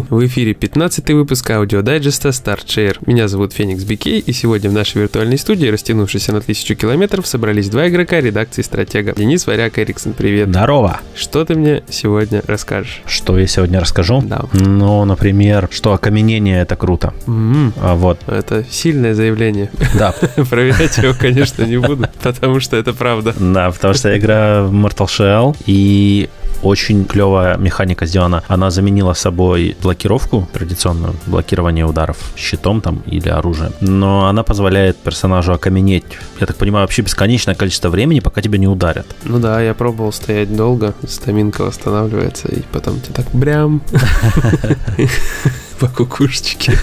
В эфире 15 выпуск аудиодайджеста StartShare. Меня зовут Феникс Бикей, и сегодня в нашей виртуальной студии, растянувшейся на тысячу километров, собрались два игрока редакции Стратега. Денис Варяк, Эриксон, привет. Здорово. Что ты мне сегодня расскажешь? Что я сегодня расскажу? Да. Ну, например, что окаменение это круто. М, А, вот. Это сильное заявление. Да. Проверять его, конечно, не буду, потому что это правда. Да, потому что игра в Mortal Shell и очень клевая механика сделана. Она заменила собой блокировку, традиционную блокирование ударов щитом там или оружием. Но она позволяет персонажу окаменеть, я так понимаю, вообще бесконечное количество времени, пока тебя не ударят. Ну да, я пробовал стоять долго, стаминка восстанавливается, и потом тебе так брям по кукушечке.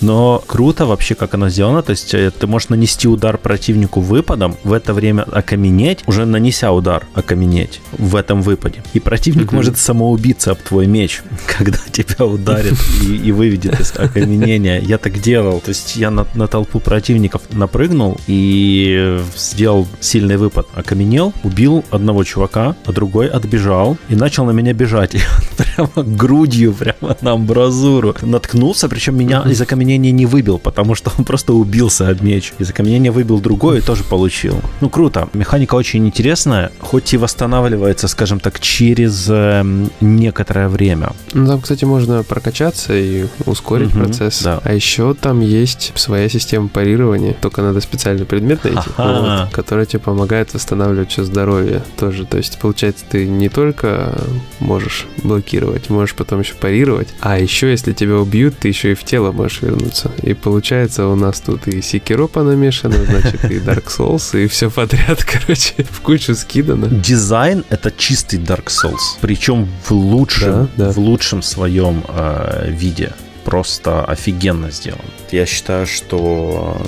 Но круто вообще, как оно сделано. То есть э, ты можешь нанести удар противнику выпадом, в это время окаменеть, уже нанеся удар, окаменеть в этом выпаде. И противник Мгм. может самоубиться об твой меч, когда тебя ударит и, и выведет из окаменения. Я так делал. То есть я на, на толпу противников напрыгнул и сделал сильный выпад. Окаменел, убил одного чувака, а другой отбежал и начал на меня бежать. И он прямо грудью, прямо на амбразуру наткнулся, причем меня из окаменения не выбил, потому что он просто убился об меч. Из окаменения выбил другой и тоже получил. Ну, круто. Механика очень интересная, хоть и восстанавливается, скажем так, через эм, некоторое время. Ну, там, кстати, можно прокачаться и ускорить Мгм, процесс. да. А еще там есть своя система парирования. Только надо специальный предмет найти, Ага. вот, который тебе помогает восстанавливать все здоровье тоже. То есть, получается, ты не только можешь блокировать, можешь потом еще парировать. А еще, если тебя убьют, ты еще и в тело можешь вернуться. И получается, у нас тут и Секиро понамешано, значит, и Dark Souls, и все подряд, короче, в кучу скидано. Дизайн это чистый Dark Souls, причем в лучшем, Да, да. в лучшем своем э, виде. Просто офигенно сделан. Я считаю, что,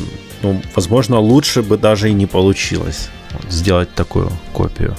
ну, возможно, лучше бы даже и не получилось сделать такую копию.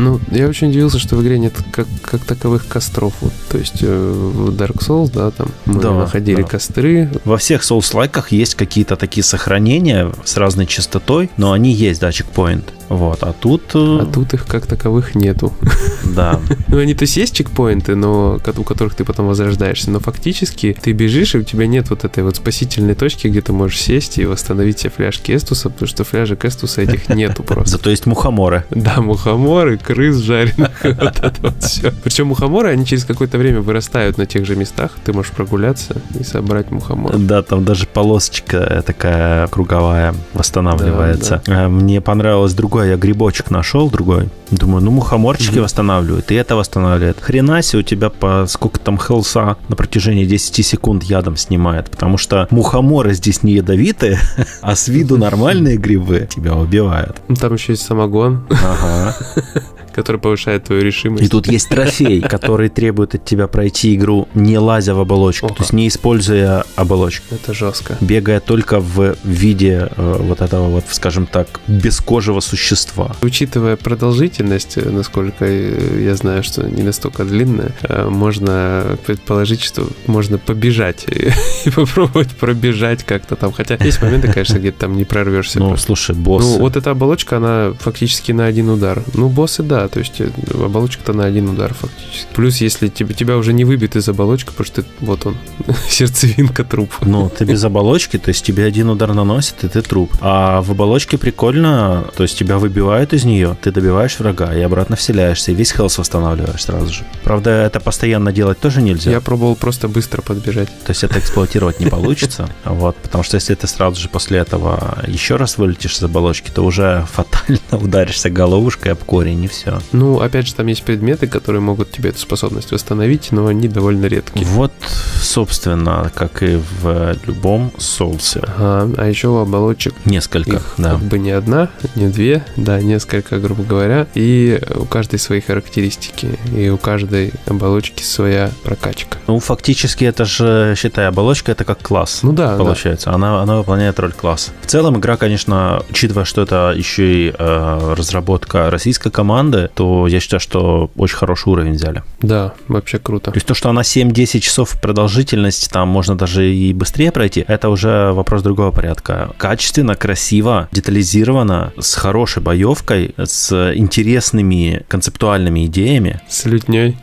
Ну, я очень удивился, что в игре нет как, как таковых костров. Вот. То есть э, в Dark Souls, да, там мы Да, находили да. костры. Во всех соус-лайках есть какие-то такие сохранения с разной частотой, но они есть, да, чекпоинт. Вот, а тут, э, А тут их как таковых нету. да, Ну, они то есть есть чекпоинты, но у которых ты потом возрождаешься. Но фактически ты бежишь, и у тебя нет вот этой вот спасительной точки, где ты можешь сесть и восстановить себе фляжки Эстуса, потому что фляжек Эстуса этих нету просто. зато есть мухоморы. Да, мухоморы, крыс жареных, вот это вот все. Причем мухоморы, они через какое-то время вырастают на тех же местах. Ты можешь прогуляться и собрать мухомор. Да, там даже полосочка такая круговая восстанавливается. Э, Мне понравилось другое, я грибочек нашел другой. Думаю, ну мухоморчики Мгм. восстанавливают, и это восстанавливает. Хрена себе у тебя по сколько там хелса на протяжении 10 секунд ядом снимает, потому что мухоморы здесь не ядовитые, а с виду нормальные грибы тебя убивают. Там еще есть самогон, Ага. который повышает твою решимость. И тут есть трофей, который требует от тебя пройти игру не лазя в оболочку, то есть не используя оболочку. Это жестко. бегая только в виде э, вот этого вот, скажем так, бескожего существа. Учитывая продолжительность, э, насколько э, я знаю, что не настолько длинная, можно предположить, что можно побежать и, и попробовать пробежать как-то там. Хотя есть моменты, конечно, где ты там не прорвешься. Ну, слушай, босс. Ну, вот эта оболочка, она фактически на один удар. Ну, боссы, да, то есть э, оболочка-то на один удар фактически. Плюс, если тебя, тебя уже не выбит из оболочки, потому что ты, вот он, сердцевинка труп. Ну, ты без оболочки, то есть тебе один удар наносит, и ты труп. А в оболочке прикольно, то есть тебя выбивают из нее, ты добиваешь врага и обратно вселяешься, и весь хелс восстанавливаешь сразу же. Правда, это постоянно делать тоже нельзя. Я пробовал просто быстро подбежать. То есть это эксплуатировать не получится. Вот, потому что если ты сразу же после этого еще раз вылетишь из оболочки, то уже фатально ударишься головушкой об корень, и все. Ну, опять же, там есть предметы, которые могут тебе эту способность восстановить, но они довольно редкие. Вот, собственно, как и в любом соусе. Ага, а еще у оболочек Несколько, их да. как бы не одна, не две, да, несколько, грубо говоря, и у каждой свои характеристики, и у каждой оболочки своя прокачка. Ну, фактически это же, считай, оболочка это как класс. Ну да, да. Получается, она, она выполняет роль класса. В целом игра, конечно, учитывая, что это еще и э, разработка российской команды, то я считаю, что очень хороший уровень взяли. Да, вообще круто. То есть то, что она 7-10 часов продолжительность, там можно даже и быстрее пройти, это уже вопрос другого порядка. Качественно, красиво, детализировано, с хорошей боевкой, с интересными концептуальными идеями. С лютней.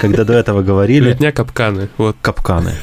Когда до этого говорили... Лютня капканы. Вот. Капканы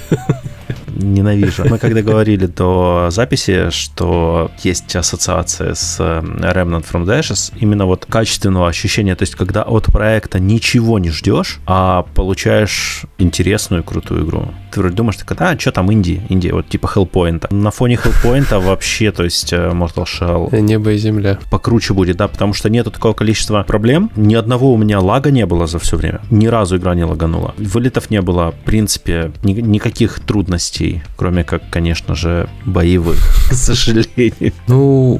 ненавижу. Мы когда говорили до записи, что есть ассоциация с э, Remnant from the Ashes, именно вот качественного ощущения, то есть когда от проекта ничего не ждешь, а получаешь интересную, крутую игру. Ты вроде думаешь, так, а, что там Индии? Индия, вот типа Hellpoint. На фоне Hellpoint вообще, то есть э, Mortal Shell... Небо и земля. Покруче будет, да, потому что нету такого количества проблем. Ни одного у меня лага не было за все время. Ни разу игра не лаганула. Вылетов не было, в принципе, ни- никаких трудностей, кроме как, конечно же, боевых, к сожалению. Ну,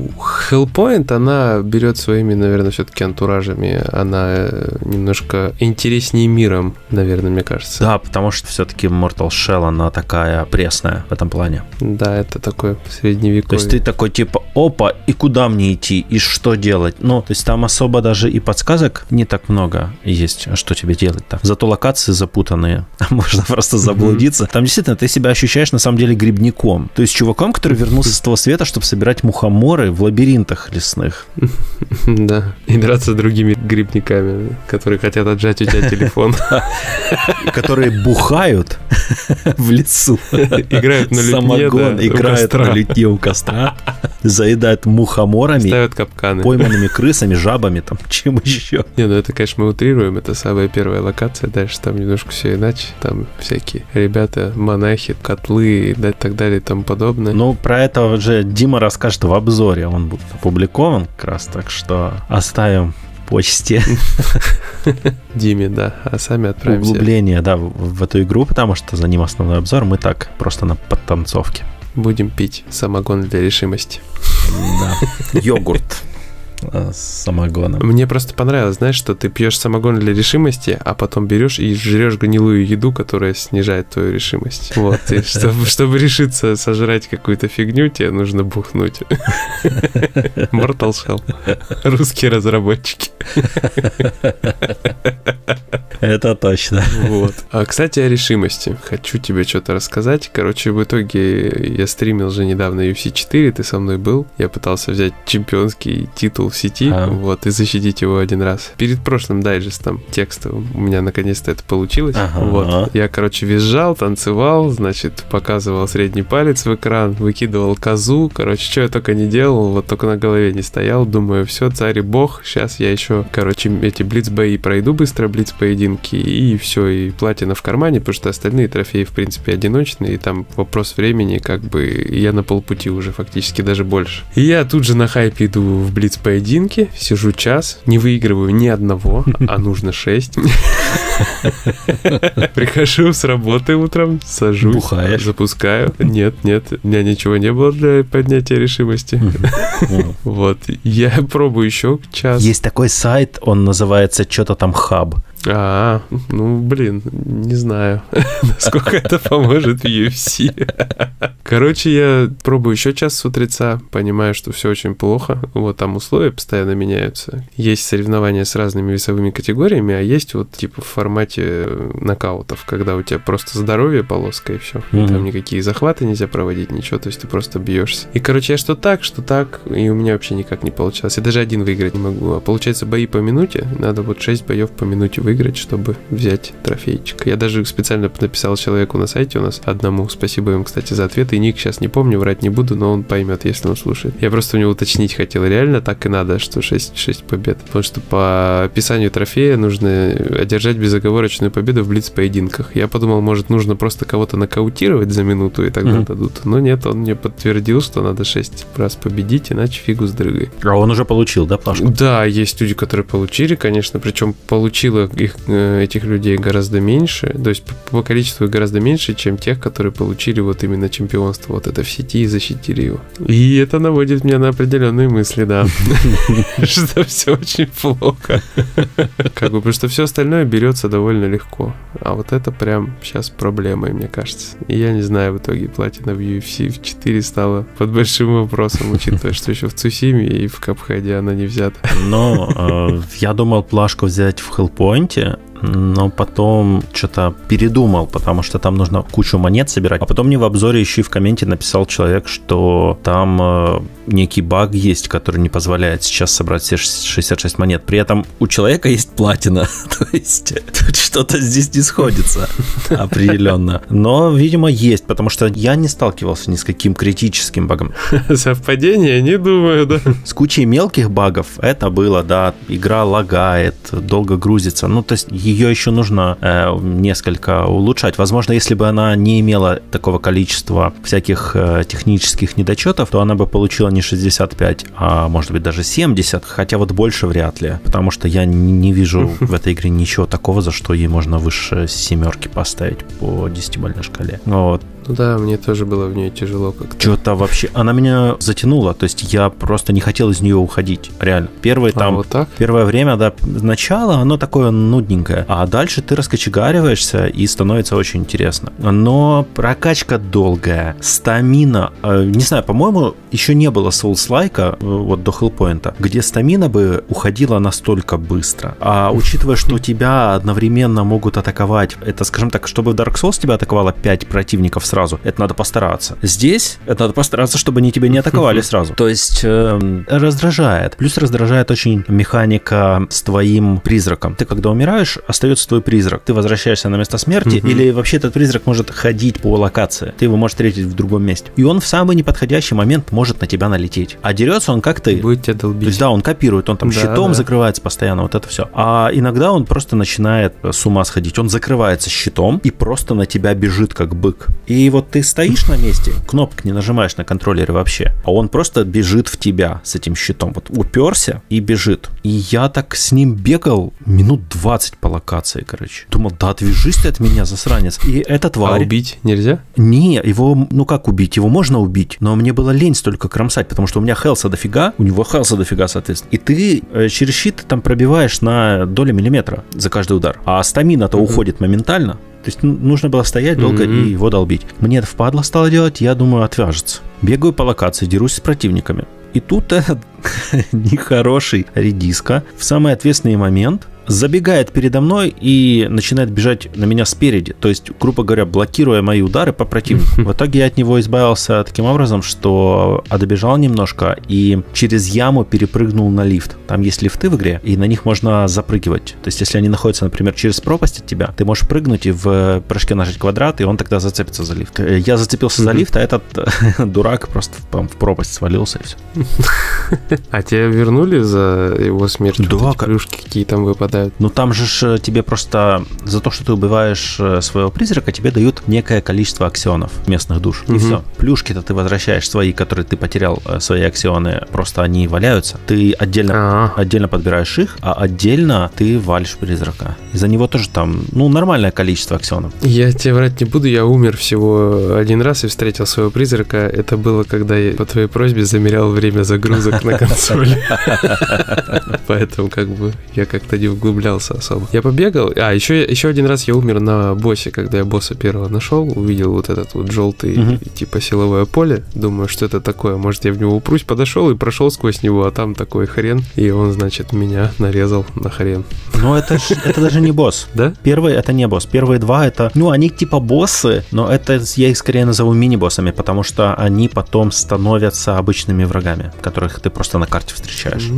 Hellpoint, она берет своими, наверное, все-таки антуражами. Она э, немножко интереснее миром, наверное, мне кажется. Да, потому что все-таки Mortal Shell, она такая пресная в этом плане. Да, это такое То средневековье. есть ты такой типа, опа, и куда мне идти, и что делать? Ну, то есть там особо даже и подсказок не так много есть, что тебе делать-то. Зато локации запутанные, можно просто заблудиться. Там действительно ты себя ощущаешь на самом деле грибником. То есть чуваком, который вернулся с того света, чтобы собирать мухоморы в лабиринтах лесных. Да. И драться с другими грибниками, которые хотят отжать у тебя телефон. Которые бухают в лесу. Играют на лютне, Самогон играют на лютне у костра. Заедают мухоморами, Ставят капканы. пойманными крысами, жабами, там, чем еще. Не, ну это, конечно, мы утрируем. Это самая первая локация. Дальше там немножко все иначе. Там всякие ребята, монахи, котлы и так далее и тому подобное. Ну, про это уже Дима расскажет в обзоре. Он будет опубликован как раз, так что оставим почте Диме, да. А сами отправимся. углубление, да, в, эту игру, потому что за ним основной обзор. Мы так, просто на подтанцовке. Будем пить самогон для решимости. Да. Йогурт с самогоном. Мне просто понравилось, знаешь, что ты пьешь самогон для решимости, а потом берешь и жрешь гнилую еду, которая снижает твою решимость. Вот, и чтобы, чтобы решиться сожрать какую-то фигню, тебе нужно бухнуть. Mortal Shell. Русские разработчики. Это точно. Вот. А, кстати, о решимости. Хочу тебе что-то рассказать. Короче, в итоге я стримил же недавно UFC 4, ты со мной был. Я пытался взять чемпионский титул в сети, А. вот, и защитить его один раз. Перед прошлым дайджестом текстовым у меня наконец-то это получилось. Ага. Вот. Я, короче, визжал, танцевал, значит, показывал средний палец в экран, выкидывал козу. Короче, что я только не делал, вот только на голове не стоял. Думаю, все, царь и бог. Сейчас я еще, короче, эти блиц-бои пройду быстро, блиц-поединки, и все, и платина в кармане, потому что остальные трофеи, в принципе, одиночные, и там вопрос времени, как бы, я на полпути уже фактически, даже больше. И я тут же на хайпе иду в блиц-поединки, сижу час, не выигрываю ни одного, а нужно шесть. Прихожу с работы утром, сажусь, Бухаешь? запускаю. Нет, нет, у меня ничего не было для поднятия решимости. Вот, я пробую еще час. Есть такой сайт, он называется что-то там хаб. А, ну, блин, не знаю, насколько это поможет в UFC. Короче, я пробую еще час с утреца, понимаю, что все очень плохо. Вот там условия постоянно меняются. Есть соревнования с разными весовыми категориями, а есть вот типа в формате нокаутов, когда у тебя просто здоровье полоска и все. Мгм. Там никакие захваты нельзя проводить, ничего, то есть ты просто бьешься. И, короче, я что так, что так, и у меня вообще никак не получалось. Я даже один выиграть не могу. А получается, бои по минуте, надо вот 6 боев по минуте выиграть, чтобы взять трофейчик. Я даже специально написал человеку на сайте у нас одному, спасибо им, кстати, за ответ, и ник сейчас не помню, врать не буду, но он поймет, если он слушает. Я просто у него уточнить хотел, реально так и надо, что 6, 6 побед. Потому что по описанию трофея нужно одержать безоговорочную победу в блиц-поединках. Я подумал, может, нужно просто кого-то нокаутировать за минуту, и тогда Мгм. дадут. Но нет, он мне подтвердил, что надо 6 раз победить, иначе фигу с дрыгой. А он уже получил, да, плашку? Да, есть люди, которые получили, конечно, причем получила их, э, этих людей гораздо меньше, то есть по количеству гораздо меньше, чем тех, которые получили вот именно чемпионство вот это в сети и защитили его. И это наводит меня на определенные мысли, да, что все очень плохо. Как бы, потому что все остальное берется довольно легко. А вот это прям сейчас проблемой, мне кажется. И я не знаю, в итоге платина в UFC в 4 стала под большим вопросом, учитывая, что еще в Цусиме и в Капхаде она не взята. Но э, я думал плашку взять в Хеллпоинте, но потом что-то передумал, потому что там нужно кучу монет собирать. А потом мне в обзоре еще и в комменте написал человек, что там э, некий баг есть, который не позволяет сейчас собрать все 66 монет. При этом у человека есть платина. То есть тут что-то здесь не сходится определенно. Но, видимо, есть, потому что я не сталкивался ни с каким критическим багом. Совпадение? Не думаю, да. С кучей мелких багов это было, да. Игра лагает, долго грузится. Ну, то есть ее еще нужно э, несколько улучшать. Возможно, если бы она не имела такого количества всяких э, технических недочетов, то она бы получила не 65, а может быть даже 70, хотя вот больше вряд ли, потому что я не вижу в этой игре ничего такого, за что ей можно выше семерки поставить по 10-бальной шкале. Вот. Ну да, мне тоже было в ней тяжело как-то. Что-то вообще... Она меня затянула, то есть я просто не хотел из нее уходить, реально. Первое а, там... вот так? Первое время, да, начало, оно такое нудненькое, а дальше ты раскочегариваешься и становится очень интересно. Но прокачка долгая, стамина, э, не знаю, по-моему, еще не было Souls-лайка, э, вот до Hellpoint, где стамина бы уходила настолько быстро. А учитывая, что тебя одновременно могут атаковать, это, скажем так, чтобы Dark Souls тебя атаковало 5 противников сразу. Это надо постараться. Здесь это надо постараться, чтобы они тебя не атаковали сразу. То есть э, раздражает. Плюс раздражает очень механика с твоим призраком. Ты когда умираешь, остается твой призрак. Ты возвращаешься на место смерти, или вообще этот призрак может ходить по локации. Ты его можешь встретить в другом месте. И он в самый неподходящий момент может на тебя налететь. А дерется он как ты. Будет тебя долбить. То есть да, он копирует, он там да, щитом да. закрывается постоянно, вот это все. А иногда он просто начинает с ума сходить. Он закрывается щитом и просто на тебя бежит как бык. И и вот ты стоишь на месте, кнопок не нажимаешь на контроллере вообще, а он просто бежит в тебя с этим щитом. Вот уперся и бежит. И я так с ним бегал минут 20 по локации, короче. Думал, да отвяжись ты от меня, засранец. И эта тварь... А убить нельзя? Не, его, ну как убить? Его можно убить, но мне было лень столько кромсать, потому что у меня хелса дофига, у него хелса дофига, соответственно. И ты э, через щит там пробиваешь на долю миллиметра за каждый удар. А стамина-то уходит моментально. То есть нужно было стоять долго mm-hmm. и его долбить. Мне это впадло стало делать, я думаю, отвяжется. Бегаю по локации, дерусь с противниками. И тут этот нехороший редиска в самый ответственный момент забегает передо мной и начинает бежать на меня спереди. То есть, грубо говоря, блокируя мои удары по противнику. В итоге я от него избавился таким образом, что добежал немножко и через яму перепрыгнул на лифт. Там есть лифты в игре, и на них можно запрыгивать. То есть, если они находятся, например, через пропасть от тебя, ты можешь прыгнуть и в прыжке нажать квадрат, и он тогда зацепится за лифт. Я зацепился за лифт, а этот дурак просто в пропасть свалился и все. А тебя вернули за его смерть? Да. Плюшки какие там выпадают? Попадают. Ну там же тебе просто за то, что ты убиваешь э, своего призрака, тебе дают некое количество аксионов местных душ. Угу. И все. Плюшки-то ты возвращаешь свои, которые ты потерял, э, свои аксионы, просто они валяются. Ты отдельно, А-а-а. отдельно подбираешь их, а отдельно ты валишь призрака. И за него тоже там, ну, нормальное количество аксионов. Я тебе врать не буду, я умер всего один раз и встретил своего призрака. Это было, когда я по твоей просьбе замерял время загрузок на консоли. Поэтому как бы я как-то не углублялся особо. Я побегал, а еще, еще один раз я умер на боссе, когда я босса первого нашел, увидел вот этот вот желтый угу. типа силовое поле, думаю, что это такое, может я в него упрусь, подошел и прошел сквозь него, а там такой хрен, и он, значит, меня нарезал на хрен. Но это, это даже не босс. Да? Первый это не босс, первые два это, ну, они типа боссы, но это я их скорее назову мини-боссами, потому что они потом становятся обычными врагами, которых ты просто на карте встречаешь.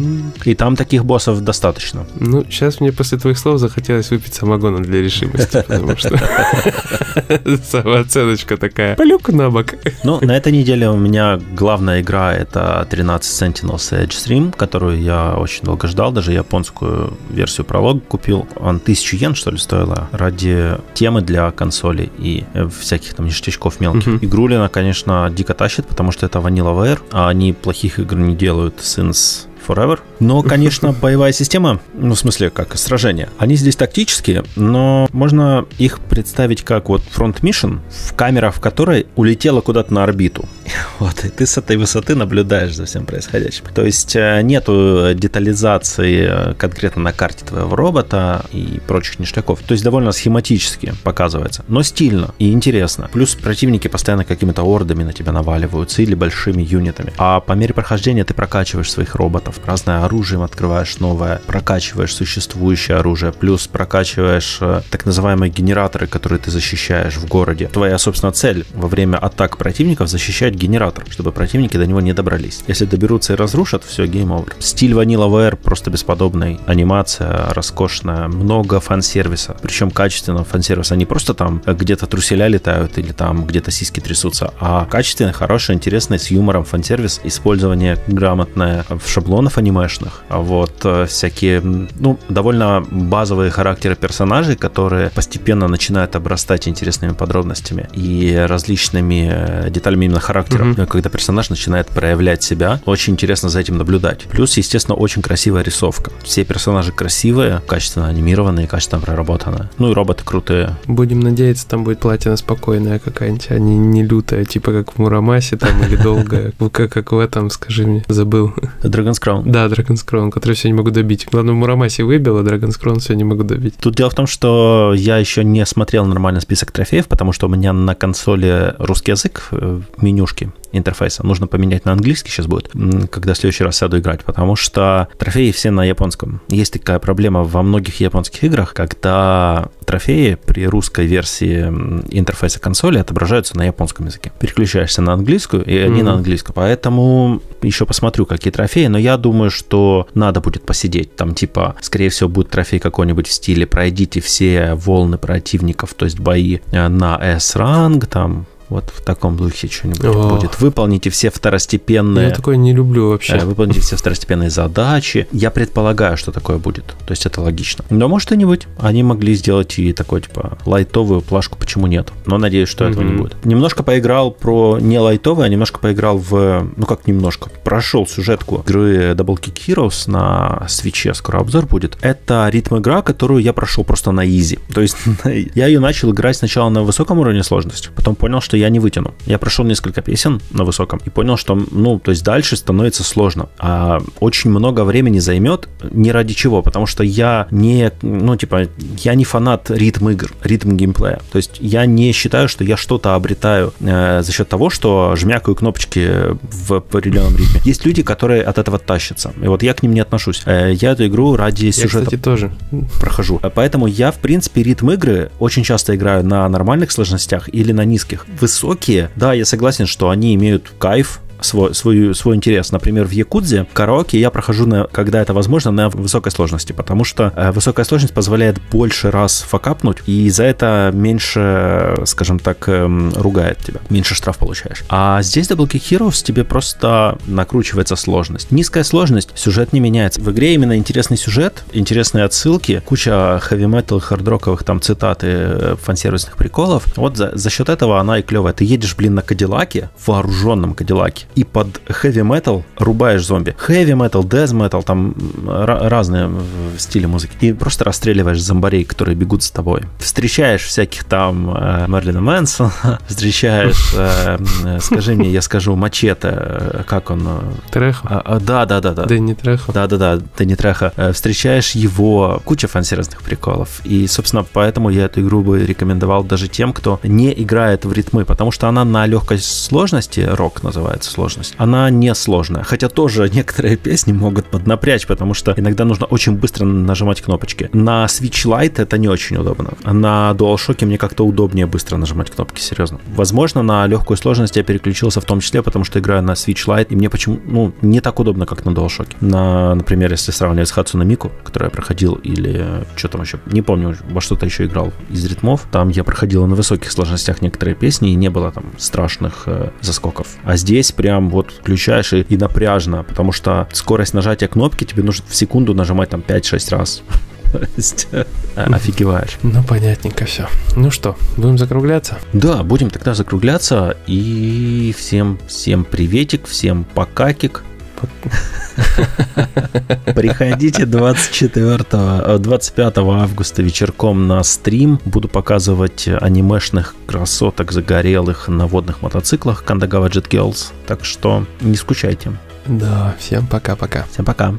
И там таких боссов достаточно. Ну, сейчас мне после твоих слов захотелось выпить самогона для решимости, потому что самооценочка такая, полюк на бок. Ну, на этой неделе у меня главная игра это 13 Sentinels Edge Stream, которую я очень долго ждал, даже японскую версию пролога купил. Он тысячу йен, что ли, стоила ради темы для консолей и всяких там ништячков мелких. Uh-huh. Игрулина, конечно, дико тащит, потому что это Vanilla Ware, а они плохих игр не делают. Sins Forever. Но, конечно, боевая система, ну, в смысле, как сражения, они здесь тактические, но можно их представить как вот Front Mission, в камера в которой улетела куда-то на орбиту. Вот, и ты с этой высоты наблюдаешь за всем происходящим. То есть э, нету детализации э, конкретно на карте твоего робота и прочих ништяков. То есть довольно схематически показывается, но стильно и интересно. Плюс противники постоянно какими-то ордами на тебя наваливаются или большими юнитами. А по мере прохождения ты прокачиваешь своих роботов, разное оружие открываешь новое, прокачиваешь существующее оружие, плюс прокачиваешь э, так называемые генераторы, которые ты защищаешь в городе. Твоя, собственно, цель во время атак противников защищать генератор, чтобы противники до него не добрались. Если доберутся и разрушат, все, game over. Стиль Vanillaware просто бесподобный. Анимация роскошная, много фан-сервиса. Причем качественного фан-сервиса. Не просто там где-то труселя летают или там где-то сиськи трясутся, а качественный, хороший, интересный, с юмором фан-сервис, использование грамотное в шаблонов анимешных, вот э, всякие, ну, довольно базовые характеры персонажей, которые постепенно начинают обрастать интересными подробностями и различными э, деталями именно характера, mm-hmm. когда персонаж начинает проявлять себя. Очень интересно за этим наблюдать. Плюс, естественно, очень красивая рисовка. Все персонажи красивые, качественно анимированные, качественно проработанные. Ну и роботы крутые. Будем надеяться, там будет платина спокойная какая-нибудь, а не, не лютая, типа как в Мурамасе там или долгая. Как, как в этом, скажи мне, забыл. Dragon's Crown. Да, Dragon's Crown, который все не могу добить. Главное, в Мурамасе выбил, а Dragon's Crown все не могу добить. Тут дело в том, что я еще не смотрел нормальный список трофеев, потому что у меня на консоли русский язык в менюшке интерфейса. Нужно поменять на английский сейчас будет, когда в следующий раз сяду играть, потому что трофеи все на японском. Есть такая проблема во многих японских играх, когда трофеи при русской версии интерфейса консоли отображаются на японском языке. Переключаешься на английскую, и они mm-hmm. на английском. Поэтому еще посмотрю, какие трофеи, но я думаю, что надо будет посидеть. Там типа, скорее всего, будет трофей какой-нибудь в стиле «Пройдите все волны противников», то есть бои э, на S-ранг, там вот в таком духе что-нибудь О. будет. Выполните все второстепенные... Я такое не люблю вообще. Э, выполните все второстепенные задачи. Я предполагаю, что такое будет. То есть это логично. Но может и не быть. Они могли сделать и такой, типа, лайтовую плашку, почему нет. Но надеюсь, что mm-hmm. этого не будет. Немножко поиграл про не лайтовый, а немножко поиграл в... Ну как немножко? Прошел сюжетку игры Double Kick Heroes на свече. Скоро обзор будет. Это ритм игра, которую я прошел просто на изи. То есть я ее начал играть сначала на высоком уровне сложности. Потом понял, что я не вытяну. Я прошел несколько песен на высоком и понял, что, ну, то есть дальше становится сложно. А очень много времени займет не ради чего, потому что я не, ну, типа, я не фанат ритм игр, ритм геймплея. То есть я не считаю, что я что-то обретаю э, за счет того, что жмякаю кнопочки в определенном ритме. Есть люди, которые от этого тащатся. И вот я к ним не отношусь. Э, я эту игру ради сюжета я, кстати, тоже прохожу. Поэтому я, в принципе, ритм игры очень часто играю на нормальных сложностях или на низких высокие, да, я согласен, что они имеют кайф, свой, свой, свой интерес. Например, в Якудзе караоке я прохожу, на, когда это возможно, на высокой сложности, потому что э, высокая сложность позволяет больше раз факапнуть, и за это меньше, скажем так, э, ругает тебя, меньше штраф получаешь. А здесь Double Kick Heroes тебе просто накручивается сложность. Низкая сложность, сюжет не меняется. В игре именно интересный сюжет, интересные отсылки, куча хэви-метал, хардроковых там цитат и э, фансервисных приколов. Вот за, за счет этого она и клевая. Ты едешь, блин, на Кадиллаке, вооруженном Кадиллаке, и под heavy metal рубаешь зомби. Heavy metal, death metal, там разные стили музыки. И просто расстреливаешь зомбарей, которые бегут с тобой. Встречаешь всяких там э, Мерлина Мэнсона, встречаешь, э, э, скажи мне, я скажу, Мачете, э, как он? Трехо? А, а, да, да, да, да. Дэнни Трехо. Да, да, да, Дэнни Трехо. Э, встречаешь его, куча фансервисных приколов. И, собственно, поэтому я эту игру бы рекомендовал даже тем, кто не играет в ритмы, потому что она на легкой сложности, рок называется сложность, она не сложная. Хотя тоже некоторые песни могут поднапрячь, потому что иногда нужно очень быстро нажимать кнопочки. На Switch Lite это не очень удобно. На DualShock мне как-то удобнее быстро нажимать кнопки, серьезно. Возможно, на легкую сложность я переключился в том числе, потому что играю на Switch Lite, и мне почему, ну, не так удобно, как на DualShock. На, например, если сравнивать с Hatsune Miku, который я проходил, или что там еще, не помню, во что-то еще играл из ритмов, там я проходил на высоких сложностях некоторые песни, и не было там страшных э, заскоков. А здесь прям прям вот включаешь и, и напряжно, потому что скорость нажатия кнопки тебе нужно в секунду нажимать там 5-6 раз. Э, офигеваешь. Ну, понятненько все. Ну что, будем закругляться? Да, будем тогда закругляться. И всем, всем приветик, всем покакик. Приходите 24, 25 августа вечерком на стрим. Буду показывать анимешных красоток загорелых на водных мотоциклах Kandagawa Jet Girls. Так что не скучайте. Да, всем пока-пока. Всем пока.